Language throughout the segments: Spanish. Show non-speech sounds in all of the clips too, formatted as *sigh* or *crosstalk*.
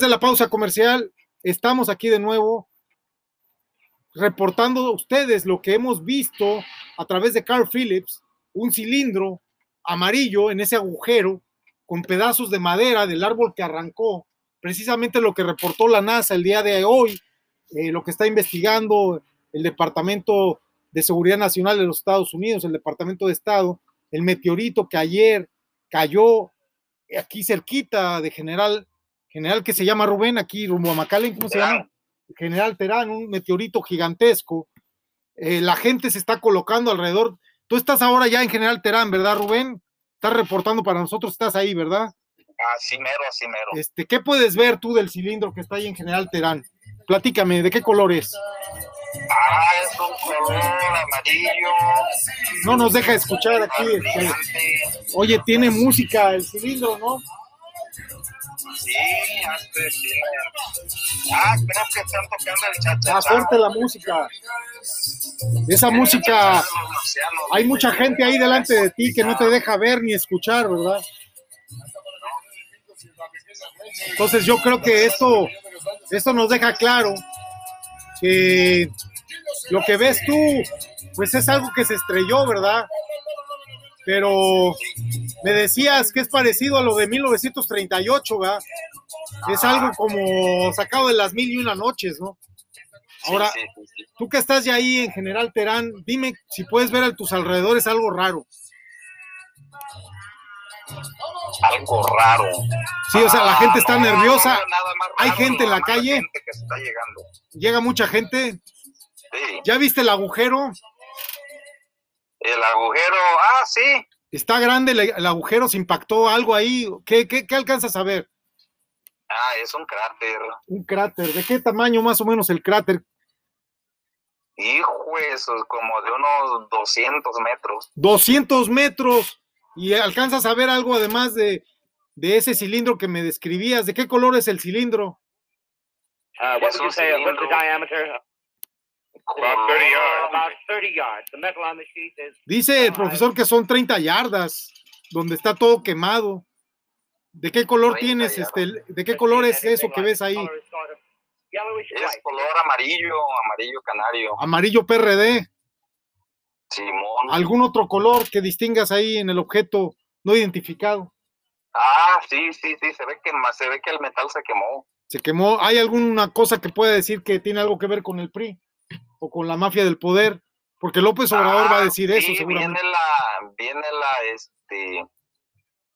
De la pausa comercial, estamos aquí de nuevo reportando a ustedes lo que hemos visto a través de Carl Phillips, un cilindro amarillo en ese agujero con pedazos de madera del árbol que arrancó, precisamente lo que reportó la NASA el día de hoy, eh, lo que está investigando el Departamento de Seguridad Nacional de los Estados Unidos, el Departamento de Estado, el meteorito que ayer cayó aquí cerquita de General, General que se llama Rubén, aquí rumbo a McAllen, ¿cómo se llama? General Terán, un meteorito gigantesco. Eh, la gente se está colocando alrededor. Tú estás ahora ya en General Terán, ¿verdad, Rubén? Estás reportando para nosotros, estás ahí, ¿verdad? Así mero, así mero. Este, ¿Qué puedes ver tú del cilindro que está ahí en General Terán? Platícame, ¿de qué color es? Ah, es un color amarillo. No nos deja escuchar aquí. Este, oye, tiene música el cilindro, ¿no? Sí. Ah, creo que están tocando el la música. Esa música, hay mucha gente ahí delante de ti que no te deja ver ni escuchar, ¿verdad? Entonces yo creo que esto, esto nos deja claro que lo que ves tú, pues es algo que se estrelló, ¿verdad? Pero me decías que es parecido a lo de 1938, ¿verdad? Es algo como sacado de las mil y una noches, ¿no? Ahora, tú que estás ya ahí en General Terán, dime si puedes ver a tus alrededores algo raro. Algo raro. Sí, o sea, la gente está no, nerviosa. no, nada más Hay gente en la calle. gente que está llegando. Llega mucha gente. Sí. ¿Ya viste el agujero? El agujero, ah, sí. Está grande el, el agujero, se impactó algo ahí. ¿Qué, qué, qué alcanzas a ver? Ah, es un cráter. Un cráter. ¿De qué tamaño más o menos el cráter? Hijo, eso es como de unos 200 metros. 200 metros. ¿Y alcanzas a ver algo además de, de ese cilindro que me describías? ¿De qué color es el cilindro? Uh, what Es would you say? What's the diameter? About 30 yards. About 30 yards. The metal on the sheet is. Dice el profesor que son 30 yardas, donde está todo quemado. ¿De qué color 30 tienes, yardas. este, de qué color es eso que ves ahí? Es color amarillo, amarillo canario. Amarillo PRD. Simón. ¿Algún otro color que distingas ahí en el objeto no identificado? Ah, sí, sí, sí, se ve que se ve que el metal se quemó. ¿Se quemó? ¿Hay alguna cosa que pueda decir que tiene algo que ver con el PRI o con la mafia del poder? Porque López Obrador va a Ah, decir eso seguramente. Viene la, viene la, este,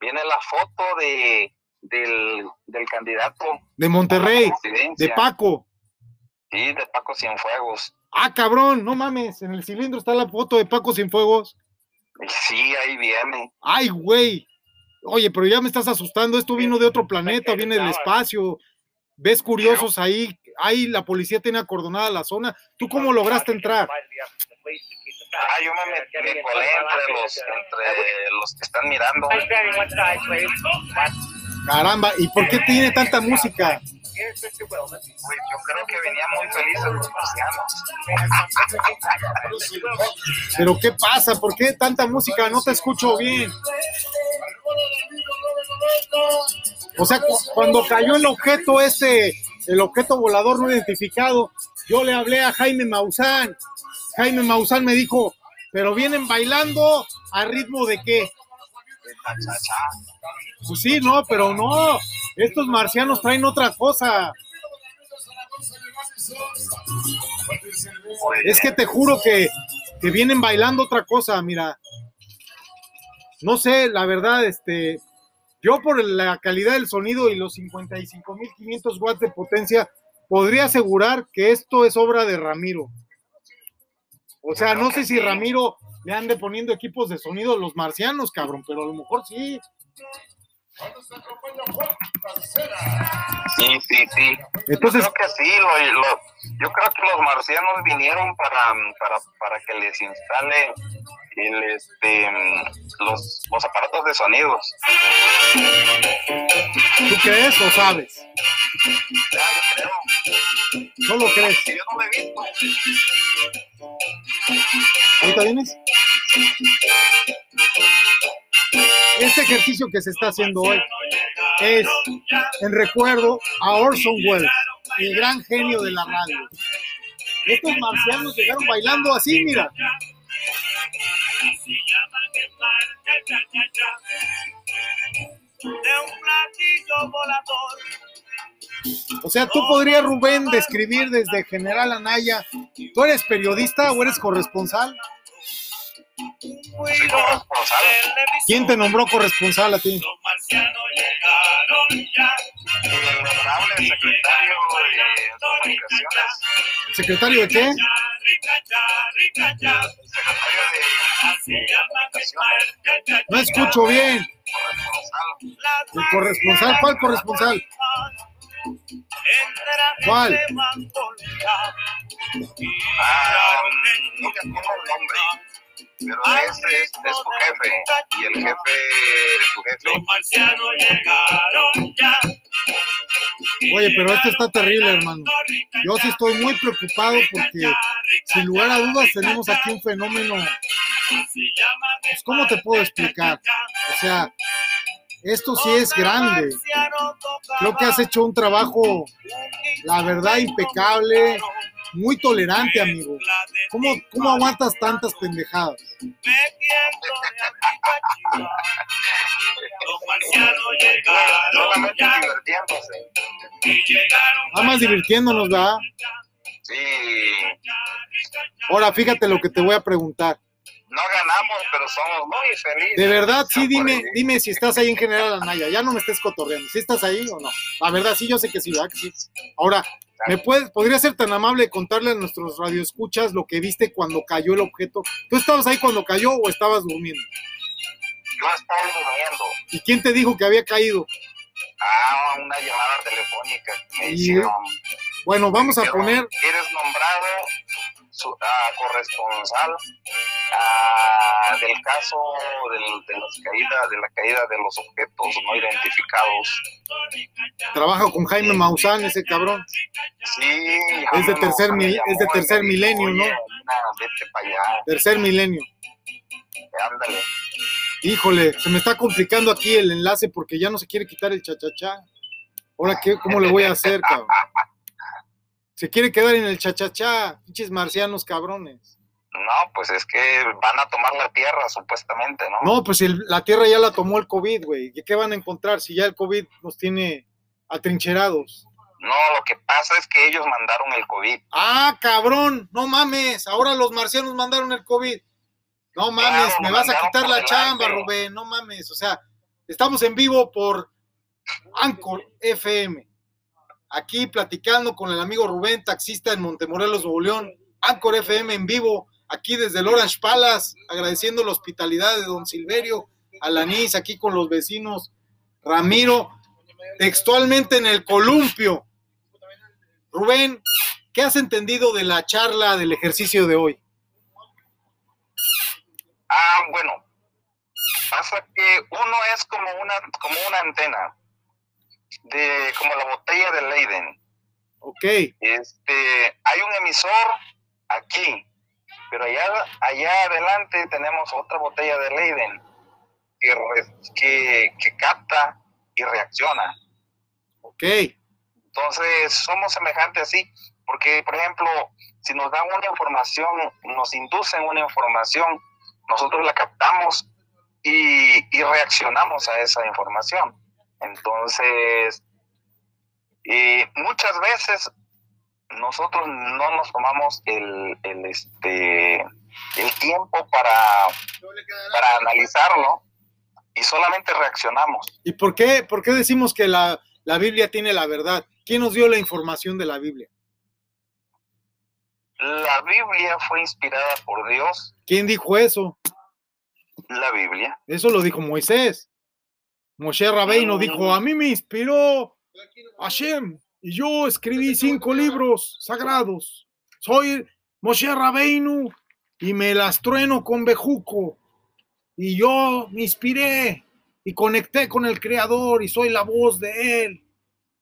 viene la foto de, del, del candidato. De Monterrey, de Paco. Sí, de Paco Cienfuegos. Ah, cabrón, no mames, en el cilindro está la foto de Paco Cienfuegos. Sí, ahí viene. Ay, güey. Oye, pero ya me estás asustando. Esto vino de otro planeta, viene del espacio. Ves curiosos ahí. Ahí la policía tiene acordonada la zona. ¿Tú cómo lograste entrar? Ah, yo me, met- me colé entre los, entre los que están mirando. Caramba, ¿y por qué tiene tanta música? Pues yo creo que venían muy felices los marcianos. *laughs* ¿Pero qué pasa? ¿Por qué tanta música? No te escucho bien. O sea, cu- cuando cayó el objeto este, el objeto volador no identificado, yo le hablé a Jaime Maussan. Jaime Maussan me dijo, pero vienen bailando a ritmo de qué? Pues sí, no, pero no. Estos marcianos traen otra cosa. Es que te juro que, que vienen bailando otra cosa, mira. No sé, la verdad, este, yo por la calidad del sonido y los 55.500 watts de potencia, podría asegurar que esto es obra de Ramiro. O sea, no sé si Ramiro le ande poniendo equipos de sonido a los marcianos, cabrón, pero a lo mejor sí. Sí, sí, sí. Entonces- yo creo que sí, lo- lo- yo creo que los marcianos vinieron para, para, para que les instale el, este, los, los aparatos de sonidos. ¿Tú crees o sabes? Ya, yo creo. ¿No lo crees? Si yo no lo he visto. ¿Ahorita vienes? Este ejercicio que se está haciendo hoy es en recuerdo a Orson Welles, el gran genio de la radio. Estos marcianos llegaron bailando así, mira. De un platillo volador. O sea, tú podrías, Rubén, describir desde General Anaya, ¿tú eres periodista o eres corresponsal? Soy corresponsal. ¿Quién te nombró corresponsal a ti? Los marcianos llegaron ya. El honorable secretario de Comunicaciones, ¿Secretario de qué? No escucho bien. ¿El corresponsal? ¿Cuál corresponsal? ¿Cuál? Ah, el nombre, pero ese es, es su jefe y el jefe de su jefe. Los marcianos llegaron ya. Oye, pero esto está terrible, hermano. Yo sí estoy muy preocupado porque, sin lugar a dudas, tenemos aquí un fenómeno. Pues, ¿cómo te puedo explicar? O sea, esto sí es grande. Creo que has hecho un trabajo, la verdad, impecable, muy tolerante, amigo. ¿Cómo, cómo aguantas tantas pendejadas? Nada más divirtiéndonos, ¿verdad? Sí, Ahora, fíjate lo que te voy a preguntar. no ganamos, pero somos muy felices. De verdad, sí, dime, dime si estás ahí en General Anaya. Ya no me estés cotorreando. ¿Sí estás ahí o no? La verdad, sí, yo sé que sí, ¿verdad? Que sí. Ahora, ¿me puedes, podría ser tan amable de contarle a nuestros radioescuchas lo que viste cuando cayó el objeto? ¿Tú estabas ahí cuando cayó o estabas durmiendo? Yo estaba durmiendo. ¿Y quién te dijo que había caído? Ah, una llamada telefónica que me Y- hicieron. Bueno, vamos a poner, Eres nombrado su- ah, corresponsal del caso del- de, las caídas, de la caída de los objetos no identificados. trabajo con Jaime Maussan, ese cabrón. Sí, Es de tercer mil- es de tercer milenio, ¿no? "Oye, Nina, Vete para allá, Tercer milenio. ándale. Híjole, se me está complicando aquí el enlace porque ya no se quiere quitar el chachachá. Ahora, ¿qué, ¿cómo le voy a hacer, cabrón? *laughs* Se quiere quedar en el chachachá, pinches marcianos cabrones. No, pues es que van a tomar la tierra, supuestamente, ¿no? No, pues el- la tierra ya la tomó el COVID, güey. ¿Y ¿Qué van a encontrar si ya el COVID nos tiene atrincherados? No, lo que pasa es que ellos mandaron el COVID. Ah, cabrón, no mames, ahora los marcianos mandaron el COVID. No mames, Claro, me vas a quitar la chamba, Rubén, no mames. O sea, estamos en vivo por Anchor FM. Aquí platicando con el amigo Rubén, taxista en Montemorelos, Nuevo León. Anchor FM en vivo, aquí desde el Orange Palace, agradeciendo la hospitalidad de don Silverio, Alanis, aquí con los vecinos, Ramiro, textualmente en el columpio. Rubén, ¿qué has entendido de la charla del ejercicio de hoy? Ah, bueno. Pasa que uno es como una, como una antena, de, como la botella de Leiden. Ok, Este, hay un emisor aquí, pero allá, allá adelante tenemos otra botella de Leiden que, re- que, que capta y reacciona. ok, Entonces, somos semejantes así, porque, por ejemplo, si nos dan una información, nos inducen una información, nosotros la captamos y, y reaccionamos a esa información. Entonces, y muchas veces nosotros no nos tomamos el, el, este, el tiempo para, para analizarlo y solamente reaccionamos. ¿Y por qué, por qué decimos que la, la Biblia tiene la verdad? ¿Quién nos dio la información de la Biblia? La Biblia fue inspirada por Dios, ¿Quién dijo eso? la Biblia. Eso lo dijo Moisés. Moshe Rabeino dijo, a mí me inspiró Hashem y yo escribí cinco libros sagrados. Soy Moshe Rabeinu y me las trueno con bejuco. Y yo me inspiré y conecté con el Creador y soy la voz de Él.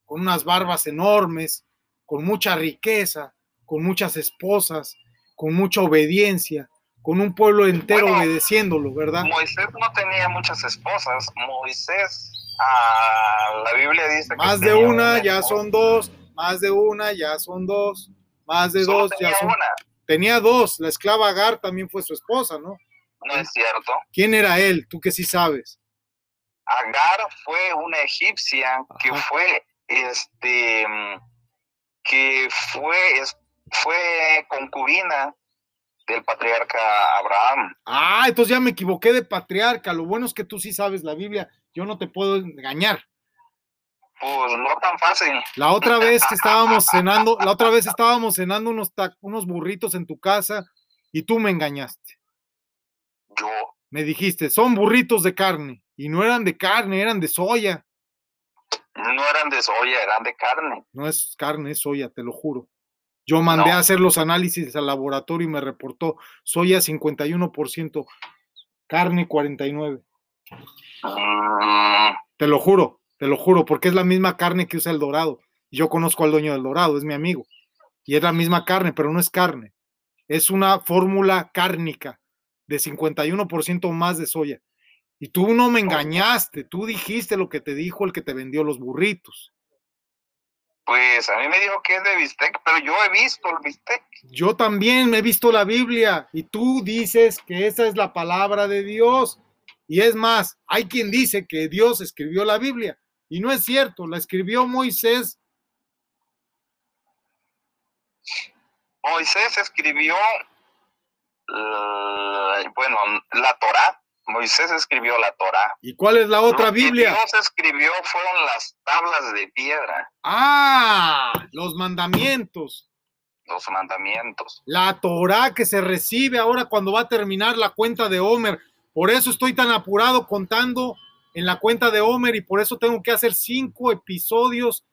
Con unas barbas enormes, con mucha riqueza, con muchas esposas, con mucha obediencia, con un pueblo entero Bueno, obedeciéndolo, ¿verdad? Moisés no tenía muchas esposas. Moisés Ah, la Biblia dice que Más de tenía una, ya son dos. Más de una, ya son dos. Más de Solo dos, ya son. una. Tenía dos. La esclava Agar también fue su esposa, ¿no? No es cierto. ¿Quién era él? Tú que sí sabes. Agar fue una egipcia que fue, este, que fue, fue concubina del patriarca Abraham. Ah, entonces ya me equivoqué de patriarca. Lo bueno es que tú sí sabes la Biblia. Yo no te puedo engañar. Pues no tan fácil. La otra vez que estábamos cenando, la otra vez estábamos cenando unos, unos burritos en tu casa y tú me engañaste. Yo, Me dijiste, son burritos de carne. Y no eran de carne, eran de soya. no eran de soya, eran de carne. No es carne, es soya, te lo juro. Yo mandé No. a hacer los análisis al laboratorio y me reportó soya 51%, carne 49%. Mm, Te lo juro, te lo juro, porque es la misma carne que usa el dorado. Yo conozco al dueño del dorado, es mi amigo. Y es la misma carne, pero no es carne. Es una fórmula cárnica de 51% más de soya. Y tú no me engañaste, tú dijiste lo que te dijo el que te vendió los burritos. Pues a mí me dijo que es de bistec, pero yo he visto el bistec. Yo también me he visto la Biblia y tú dices que esa es la palabra de Dios. Y es más, hay quien dice que Dios escribió la Biblia y no es cierto, la escribió Moisés. Moisés escribió, la- bueno, la Torá. Moisés escribió la Torá. ¿Y cuál es la otra Lo que Biblia? Dios escribió fueron las tablas de piedra, Ah, los mandamientos. los mandamientos. La Torah que se recibe ahora cuando va a terminar la cuenta de Homer. Por eso estoy tan apurado contando en la cuenta de Homer y por eso tengo que hacer cinco episodios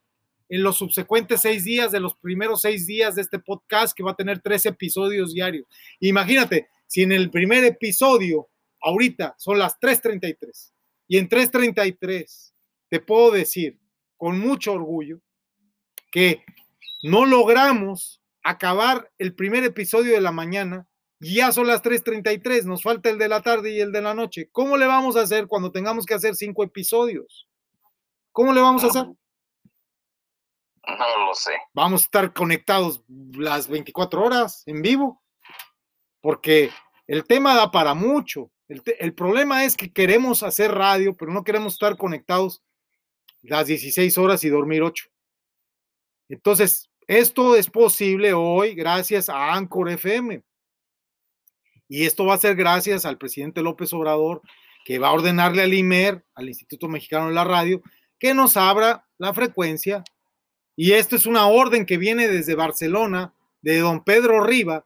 en los subsecuentes seis días de los primeros seis días de este podcast que va a tener tres episodios diarios. Imagínate, si en el primer episodio, ahorita son las 3.33 y en 3.33 te puedo decir con mucho orgullo que no logramos acabar el primer episodio de la mañana y ya son las 3.33, nos falta el de la tarde y el de la noche. ¿Cómo le vamos a hacer cuando tengamos que hacer cinco episodios? ¿Cómo le vamos a hacer? No lo sé. Vamos a estar conectados las 24 horas en vivo, porque el tema da para mucho. El, problema es que queremos hacer radio, pero no queremos estar conectados las 16 horas y dormir 8. Entonces, esto es posible hoy gracias a Anchor FM. Y esto va a ser gracias al presidente López Obrador, que va a ordenarle al IMER, al Instituto Mexicano de la Radio, que nos abra la frecuencia. Y esto es una orden que viene desde Barcelona, de don Pedro Riva,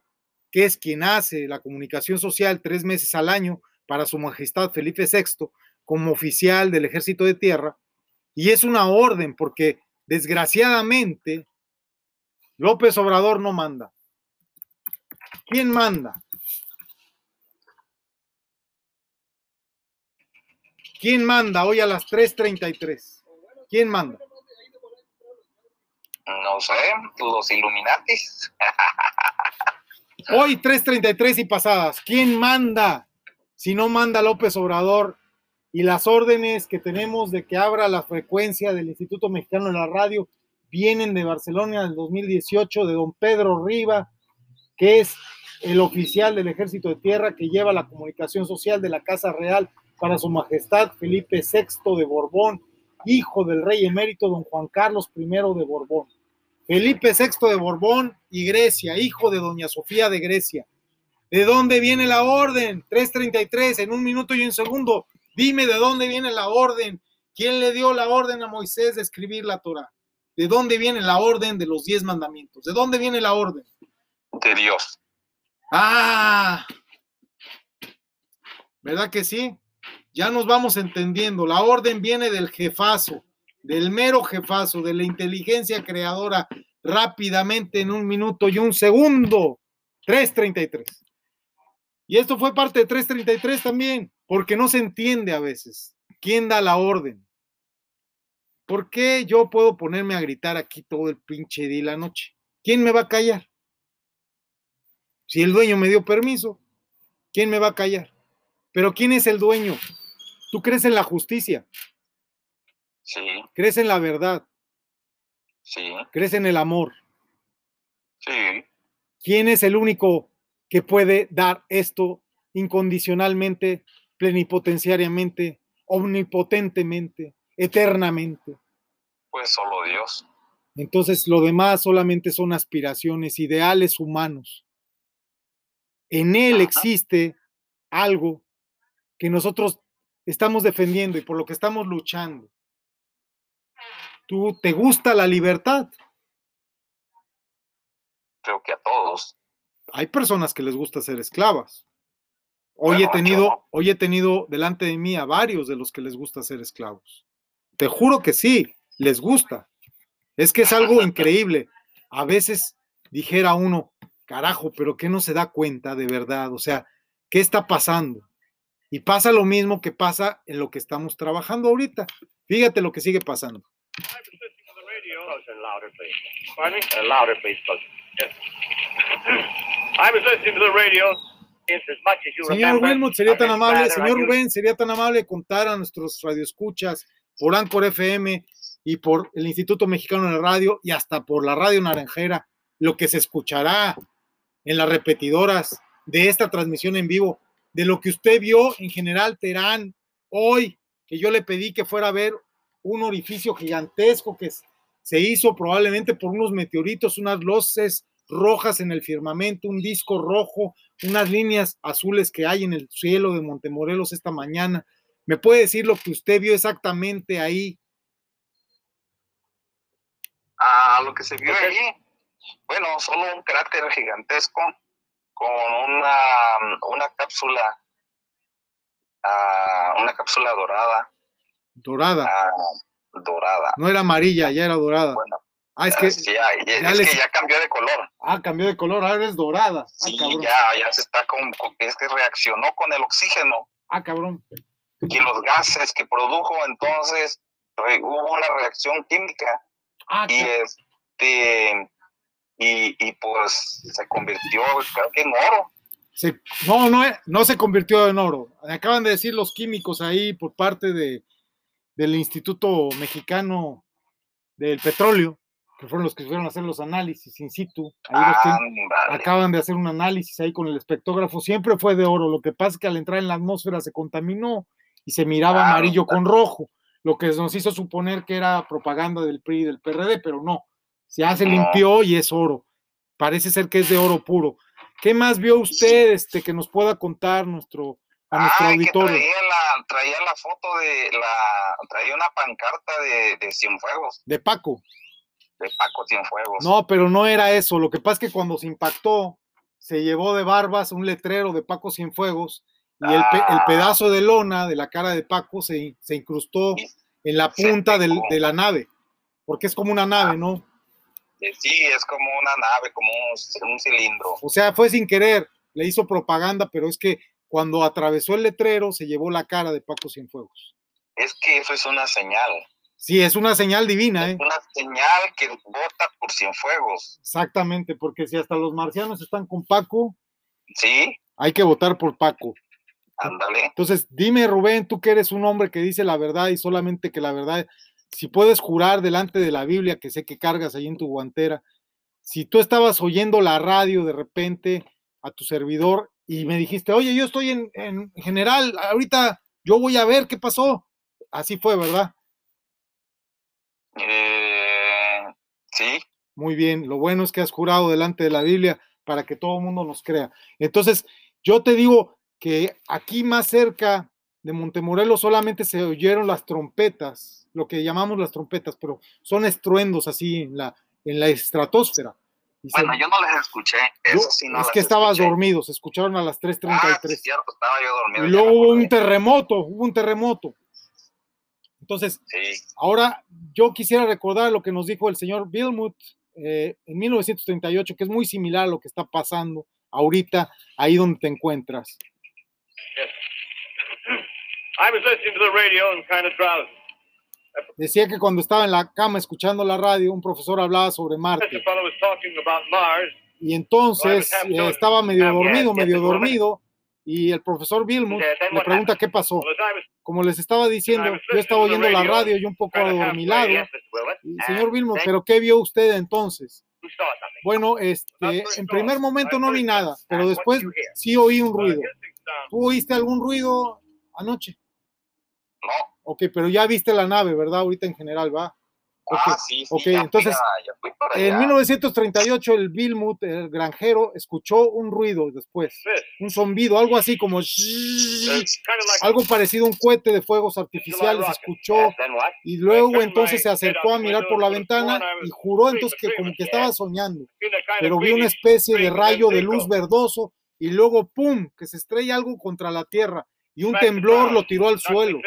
que es quien hace la comunicación social tres meses al año para su majestad Felipe VI como oficial del ejército de tierra. Y es una orden porque desgraciadamente López Obrador no manda. ¿Quién manda? ¿Quién manda hoy a las 3.33? ¿Quién manda? No sé, los Illuminatis. *laughs* Hoy 3.33 y pasadas. ¿Quién manda? Si no manda López Obrador y las órdenes que tenemos de que abra la frecuencia del Instituto Mexicano de la Radio vienen de Barcelona del 2018 de don Pedro Riva, que es el oficial del Ejército de Tierra que lleva la comunicación social de la Casa Real para su majestad Felipe VI de Borbón, hijo del rey emérito don Juan Carlos I de Borbón. Felipe VI de Borbón y Grecia, hijo de doña Sofía de Grecia. ¿De dónde viene la orden? 333 en un minuto y un segundo. Dime de dónde viene la orden. ¿Quién le dio la orden a Moisés de escribir la Torah? ¿De dónde viene la orden de los diez mandamientos? ¿De dónde viene la orden? de Dios. Ah, ¿verdad que sí? Ya nos vamos entendiendo. La orden viene del jefazo, del mero jefazo, de la inteligencia creadora, rápidamente en un minuto y un segundo. 333. Y esto fue parte de 333 también, porque no se entiende a veces quién da la orden. ¿Por qué yo puedo ponerme a gritar aquí todo el pinche día y la noche? ¿Quién me va a callar? Si el dueño me dio permiso, ¿quién me va a callar? Pero ¿quién es el dueño? ¿Tú crees en la justicia? Sí, crees en la verdad, sí, crees en el amor. sí. ¿Quién es el único que puede dar esto incondicionalmente, plenipotenciariamente, omnipotentemente, eternamente? Pues solo Dios. Entonces lo demás solamente son aspiraciones, ideales humanos. En él Ajá. existe algo que nosotros estamos defendiendo y por lo que estamos luchando. ¿Tú te gusta la libertad? Creo que a todos. Hay personas que les gusta ser esclavas. Hoy Bueno, he tenido, no. hoy he tenido delante de mí a varios de los que les gusta ser esclavos. Te juro que sí, les gusta. Es que es algo increíble. A veces dijera uno, carajo, pero que no se da cuenta de verdad. O sea, ¿qué está pasando? Y pasa lo mismo que pasa en lo que estamos trabajando ahorita. Fíjate lo que sigue pasando. Señor. Wilmot, sería tan amable, señor. Rubén, sería tan amable contar a nuestros radioescuchas por Anchor FM y por el Instituto Mexicano de Radio y hasta por la Radio Naranjera lo que se escuchará en las repetidoras de esta transmisión en vivo, de lo que usted vio en General Terán hoy, que yo le pedí que fuera a ver un orificio gigantesco que se hizo probablemente por unos meteoritos, unas luces rojas en el firmamento, un disco rojo, unas líneas azules que hay en el cielo de Montemorelos esta mañana. ¿Me puede decir lo que usted vio exactamente ahí? Ah, lo que se vio ahí, bueno, solo un cráter gigantesco con una, una cápsula, ah, una cápsula dorada, Dorada. ah, dorada. No era amarilla, ya era dorada. Bueno, Ah, es que, es, ya, ya- ya es les- que ya cambió de color. ah, cambió de color, ahora es dorada. Ah, Sí, cabrón. ya, ya se está con, con- es que reaccionó con el oxígeno Ah, cabrón. y los gases que produjo, entonces re- hubo una reacción química Ah, y este y, y pues se convirtió creo que en oro. se- no, no, eh, no se convirtió en oro. Acaban de decir los químicos ahí por parte de, del Instituto Mexicano del Petróleo, que fueron los que fueron a hacer los análisis in situ. Ahí los. Ándale. acaban de hacer un análisis ahí con el espectógrafo, siempre fue de oro, lo que pasa es que al entrar en la atmósfera se contaminó y se miraba Ah, amarillo con rojo, lo que nos hizo suponer que era propaganda del PRI y del PRD, pero no, ya se limpió y es oro, parece ser que es de oro puro. ¿Qué más vio usted este, que nos pueda contar nuestro, a nuestro que auditorio? traía la, traía la foto de la, traía una pancarta de, de Cienfuegos, De Paco. De Paco Cienfuegos. No, pero no era eso. Lo que pasa es que cuando se impactó, se llevó de barbas un letrero de Paco Cienfuegos y el, pe- el Ah. pedazo de lona de la cara de Paco se, se incrustó Y- en la punta del- de la nave, porque es como una nave, ¿no? Eh, Sí, es como una nave, como un, un cilindro. O sea, fue sin querer, le hizo propaganda, pero es que cuando atravesó el letrero se llevó la cara de Paco Cienfuegos. Es que eso es una señal. Sí, es una señal divina, ¿eh? Una señal que vota por Cienfuegos. Exactamente, porque si hasta los marcianos están con Paco, Sí, hay que votar por Paco. ándale. Entonces, dime, Rubén, tú que eres un hombre que dice la verdad y solamente que la verdad, si puedes jurar delante de la Biblia, que sé que cargas ahí en tu guantera, si tú estabas oyendo la radio de repente a tu servidor y me dijiste, oye, yo estoy en, en general, ahorita yo voy a ver qué pasó. Así fue, ¿verdad? Eh, sí, Muy bien, lo bueno es que has jurado delante de la Biblia para que todo el mundo nos crea. Entonces, yo te digo que aquí más cerca de Montemorelos solamente se oyeron las trompetas, lo que llamamos las trompetas, pero son estruendos así en la, en la estratosfera. Y se- bueno, yo no les escuché. yo- Eso sí, no es que estabas escuché. dormido, se escucharon a las Ah, 3.33. sí, cierto, estaba yo dormido. y luego hubo un terremoto, hubo un terremoto. Entonces, Sí, Ahora, yo quisiera recordar lo que nos dijo el señor Billmut eh, en 1938, que es muy similar a lo que está pasando ahorita ahí donde te encuentras. I was listening to the radio and kind of drowsy. Decía que cuando estaba en la cama escuchando la radio, un profesor hablaba sobre Marte. y entonces eh, estaba medio dormido, medio dormido y el profesor Billmut le pregunta qué pasó. Como les estaba diciendo, yo estaba oyendo la radio y un poco adormilado. Willett. Y, señor And Vilmo, then ¿pero qué vio usted entonces? Bueno, este, en primer momento no vi nada, pero después sí oí un ruido. ¿Tú oíste algún ruido anoche? No. Ok, pero ya viste la nave, ¿verdad? Ahorita en general, ¿va? Ah, sí, sí. ok, ya fui entonces, fui En allá. 1938 el Vilmut, el granjero, escuchó un ruido después, un zombido, algo así como algo parecido a un cohete de fuegos artificiales, escuchó y luego entonces se acercó a mirar por la ventana y juró entonces que como que estaba soñando, pero vio una especie de rayo de luz verdoso y luego ¡pum! que se estrella algo contra la tierra y un temblor lo tiró al suelo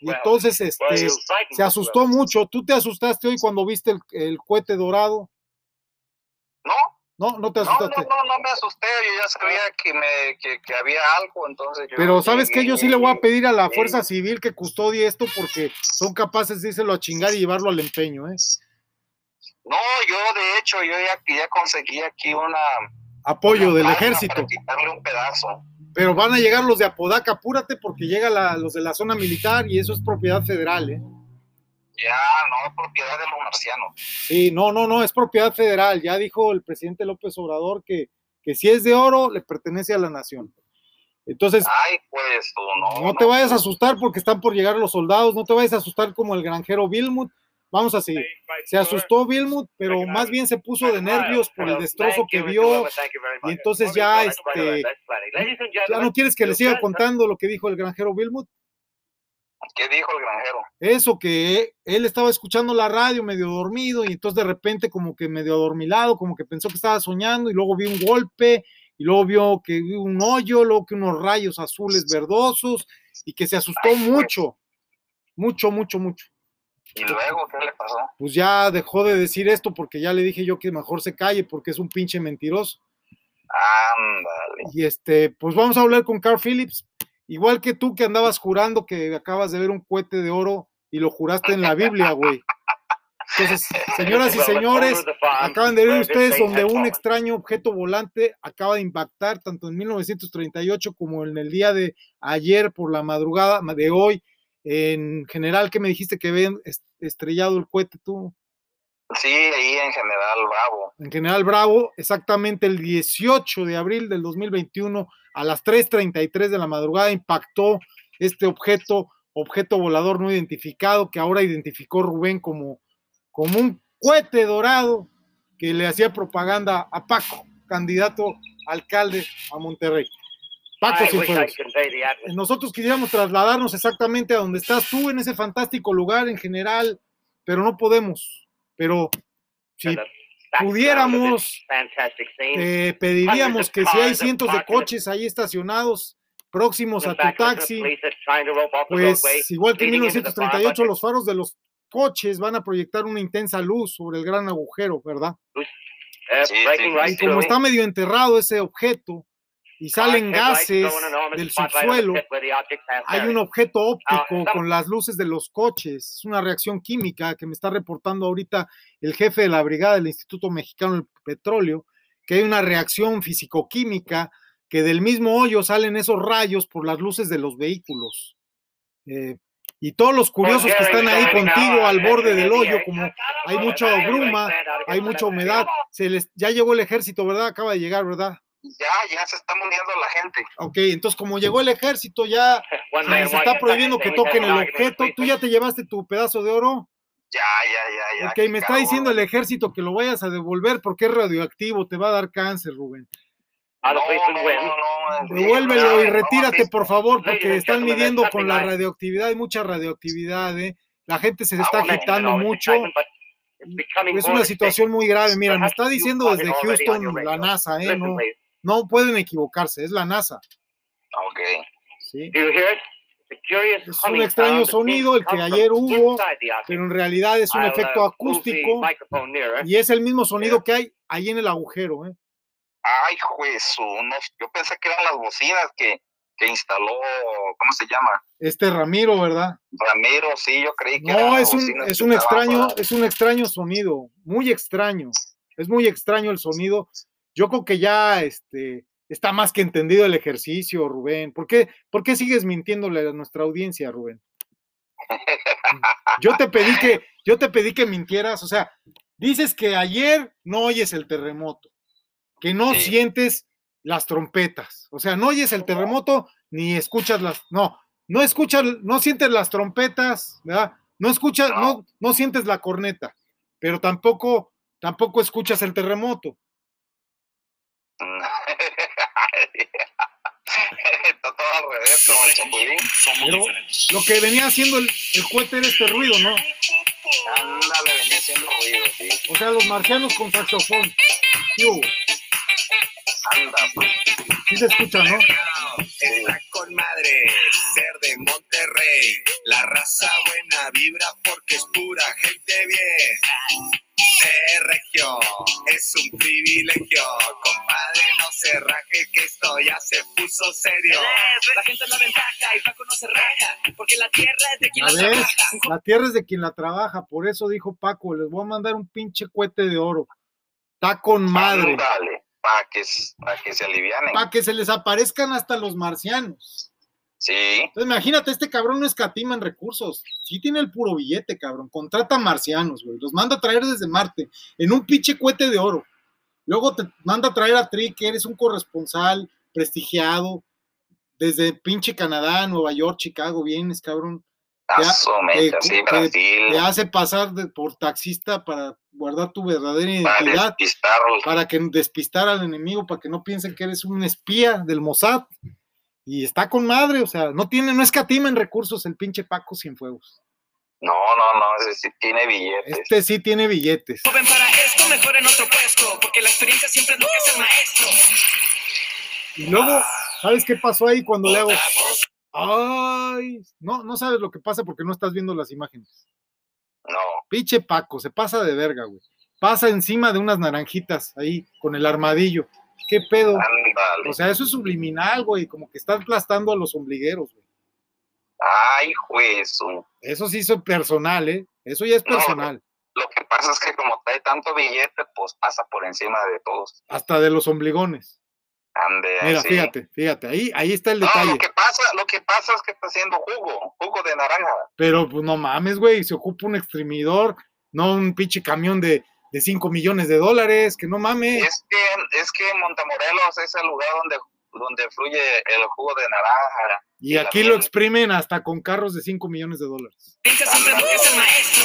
y entonces este se asustó mucho. ¿Tú te asustaste hoy cuando viste el, el cohete dorado? No, No, no te no, no, asustaste. no, no me asusté. Yo ya sabía que, me, que, que había algo, entonces yo. Pero ¿sabes llegué Yo sí le voy a pedir a la. Fuerza Civil que custodie esto porque son capaces de írselo a chingar y llevarlo al empeño, ¿eh? No, yo de hecho, yo ya, ya conseguí aquí una. Apoyo una del ejército. Para quitarle un pedazo. Pero van a llegar los de Apodaca, apúrate porque llega la- los de la zona militar y eso es propiedad federal, ¿eh? Ya, no, propiedad de los marcianos. Sí, no, no, no, es propiedad federal. Ya dijo el presidente López Obrador que, que si es de oro, le pertenece a la nación. Entonces, Ay, pues, tú no. no te vayas a asustar porque están por llegar los soldados, no te vayas a asustar como el granjero Vilmut. Vamos a seguir. Se asustó Vilmut, pero más bien se puso de nervios por el destrozo que vio. y entonces ya, este, Ya no quieres que le siga contando lo que dijo el granjero Vilmut. ¿Qué dijo el granjero? Eso que él estaba escuchando la radio medio dormido y entonces de repente como que medio adormilado, como que pensó que estaba soñando y luego vio un golpe y luego vio que vio un hoyo, luego que unos rayos azules verdosos y que se asustó mucho, mucho, mucho, mucho. ¿Y luego qué le pasó? Pues ya dejó de decir esto porque ya le dije yo que mejor se calle porque es un pinche mentiroso. Ándale. Y este, pues vamos a hablar con Carl Phillips. Igual que tú que andabas jurando que acabas de ver un cohete de oro y lo juraste en la Biblia, güey. Entonces, *laughs* señoras y señores, acaban de ver ustedes donde un extraño objeto volante acaba de impactar tanto en 1938 como en el día de ayer por la madrugada de hoy. En general, ¿qué me dijiste que ven estrellado el cohete tú? Sí, ahí en general, bravo. En general Bravo, exactamente el 18 de abril del 2021 a las 3.33 de la madrugada impactó este objeto, objeto volador no identificado, que ahora identificó Rubén como, como un cohete dorado que le hacía propaganda a Paco, candidato alcalde a Monterrey. Paco Cienfuegos. Nosotros quisiéramos trasladarnos exactamente a donde estás tú, en ese fantástico lugar en general, pero no podemos. Pero si pudiéramos, te pediríamos que si hay cientos de coches ahí estacionados próximos a tu taxi, pues igual que en 1938 los faros de los coches van a proyectar una intensa luz sobre el gran agujero, ¿verdad? Sí, sí, Y como está medio enterrado ese objeto y salen gases del subsuelo, hay un objeto óptico con las luces de los coches. Es una reacción química que me está reportando ahorita el jefe de la brigada del Instituto Mexicano del Petróleo, que hay una reacción físico-química que del mismo hoyo salen esos rayos por las luces de los vehículos. Eh, y todos los curiosos que están ahí contigo al borde del hoyo, como hay mucha bruma, hay mucha humedad, se les, ya llegó el ejército, ¿verdad? Acaba de llegar, ¿verdad? Ya, ya se está muriendo la gente. Ok, entonces como llegó el ejército, ya *laughs* se está prohibiendo que toquen el objeto. ¿Tú ya te llevaste tu pedazo de oro? Ya, ya, ya, ya. Ok, me está diciendo el ejército que lo vayas a devolver porque es radioactivo, te va a dar cáncer, Rubén. No, no, no, no, Devuélvelo y retírate, no, por favor, porque están midiendo con la radioactividad, hay mucha radioactividad, ¿eh? La gente se Ah, está agitando mucho. Es una situación muy grave. Mira, me está diciendo desde Houston la NASA, ¿eh? No, no pueden equivocarse, es la NASA. Ok. ¿sí? Es un extraño sonido el que ayer hubo, pero en realidad es un efecto acústico y es el mismo sonido que hay ahí en el agujero. ¿eh? Ay, juez, no, yo pensé que eran las bocinas que, que instaló, ¿cómo se llama? Este Ramiro, ¿verdad? Ramiro, sí, yo creí que No, es un, es un extraño, para- es un extraño sonido, muy extraño. Es muy extraño el sonido. Yo creo que ya, este, Está más que entendido el ejercicio, Rubén. ¿Por qué, por qué sigues mintiéndole a nuestra audiencia, Rubén? Yo te pedí que, *laughs* yo te pedí que mintieras, o sea, dices que ayer no oyes el terremoto, que no Sí. sientes las trompetas, o sea, no oyes el terremoto ni escuchas las, no, no escuchas, no sientes las trompetas, ¿verdad? No escuchas, no, No. no sientes la corneta, pero tampoco, tampoco escuchas el terremoto. *laughs* Está todo al revés, como el chapulín. Pero lo que venía haciendo el, el cohete era este ruido, ¿no? Ándale, venía haciendo ruido, sí. O sea, los marcianos con saxofón. Hubo. Anda, pues. Sí se escucha, ¿no? Está con madre ser de Monterrey. La raza buena vibra porque es pura gente bien. De región es un privilegio. Compadre, no se raje que esto ya se puso serio. La gente es la ventaja y Paco no se raja, porque la tierra es de quien la trabaja. la tierra es de quien la trabaja, por eso dijo Paco, les voy a mandar un pinche cohete de oro. Está con madre. Para que, pa' que se alivianen. Para que se les aparezcan hasta los marcianos. Sí, Entonces, imagínate, este cabrón no escatima en recursos. Sí tiene el puro billete, cabrón. Contrata marcianos, güey. Los manda a traer desde Marte en un pinche cohete de oro. Luego te manda a traer a Tri, que eres un corresponsal prestigiado desde pinche Canadá, Nueva York, Chicago. Vienes, cabrón. Brasil, Te hace pasar de- por taxista para guardar tu verdadera para identidad, despistarlos. para que despistar al enemigo, para que no piensen que eres un espía del Mossad. Y está con madre, o sea, no tiene, no escatima en recursos el pinche Paco Cienfuegos. No, no, no, ese sí tiene billetes. Este sí tiene billetes. Joven, para esto mejor en otro puesto, porque la experiencia siempre es lo que hace el maestro. Y luego, ¿sabes qué pasó ahí cuando le hago? Ay, no, no sabes lo que pasa porque no estás viendo las imágenes. No, Pinche Paco, se pasa de verga, güey. Pasa encima de unas naranjitas ahí con el armadillo. ¿Qué pedo? ándale. O sea, eso es subliminal, güey, como que está aplastando a los ombligueros, güey. Ay, juez. Eso sí es personal, ¿eh? Eso ya es No. personal. Lo que pasa es que como trae tanto billete, pues pasa por encima de todos. Hasta de los ombligones. Ande, Mira, fíjate, fíjate, ahí, ahí está el No, detalle. lo que pasa, lo que pasa es que está haciendo jugo, jugo de naranja. Pero pues no mames, güey, se ocupa un exprimidor, no un pinche camión de, de 5 millones de dólares, que no mames. Es que, es que Montemorelos es el lugar donde, donde fluye el jugo de naranja. Y aquí lo exprimen hasta con carros de 5 millones de dólares. Es el maestro.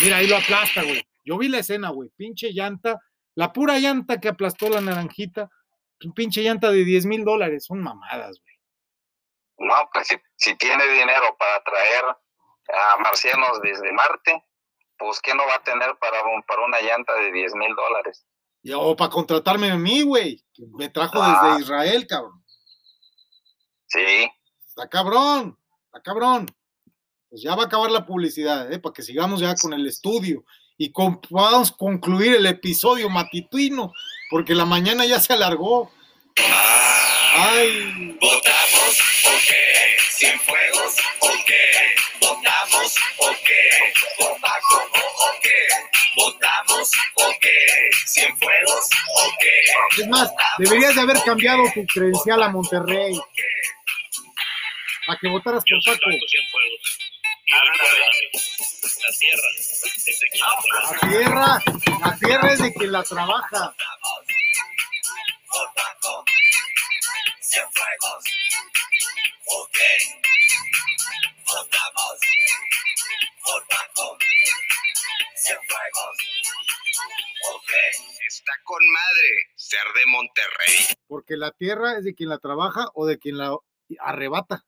Mira, ahí lo aplasta, güey. Yo vi la escena, güey. Pinche llanta, la pura llanta que aplastó la naranjita, pinche llanta de 10 mil dólares. Son mamadas, güey. No, pues si, si tiene dinero para traer a marcianos desde Marte, pues ¿qué no va a tener para, un- para una llanta de 10 mil dólares? O para contratarme a mí, güey. que Me trajo Ah. desde Israel, cabrón. Sí, Está cabrón, está cabrón. Pues ya va a acabar la publicidad, ¿eh? Para que sigamos ya con el estudio y con- podamos concluir el episodio matutino, porque la mañana ya se alargó. Ay, Votamos, ok. Cienfuegos, ok. Votamos, ok. Por Paco, ok. Votamos, ok. Cienfuegos, ok. es más, deberías de haber cambiado tu credencial a Monterrey. Para que votaras por Paco. Trabaja. La tierra, la tierra es de quien la trabaja. Porque la tierra es de quien la trabaja o de quien la arrebata.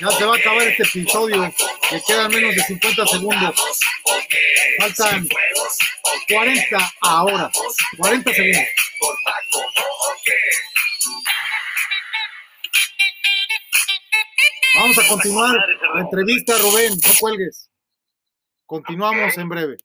Ya se va a acabar este episodio, que quedan menos de 50 segundos. Faltan Cienfuegos, ok. 40 ahora. 40 segundos. Vamos a continuar la entrevista, Rubén. No cuelgues. Continuamos en breve.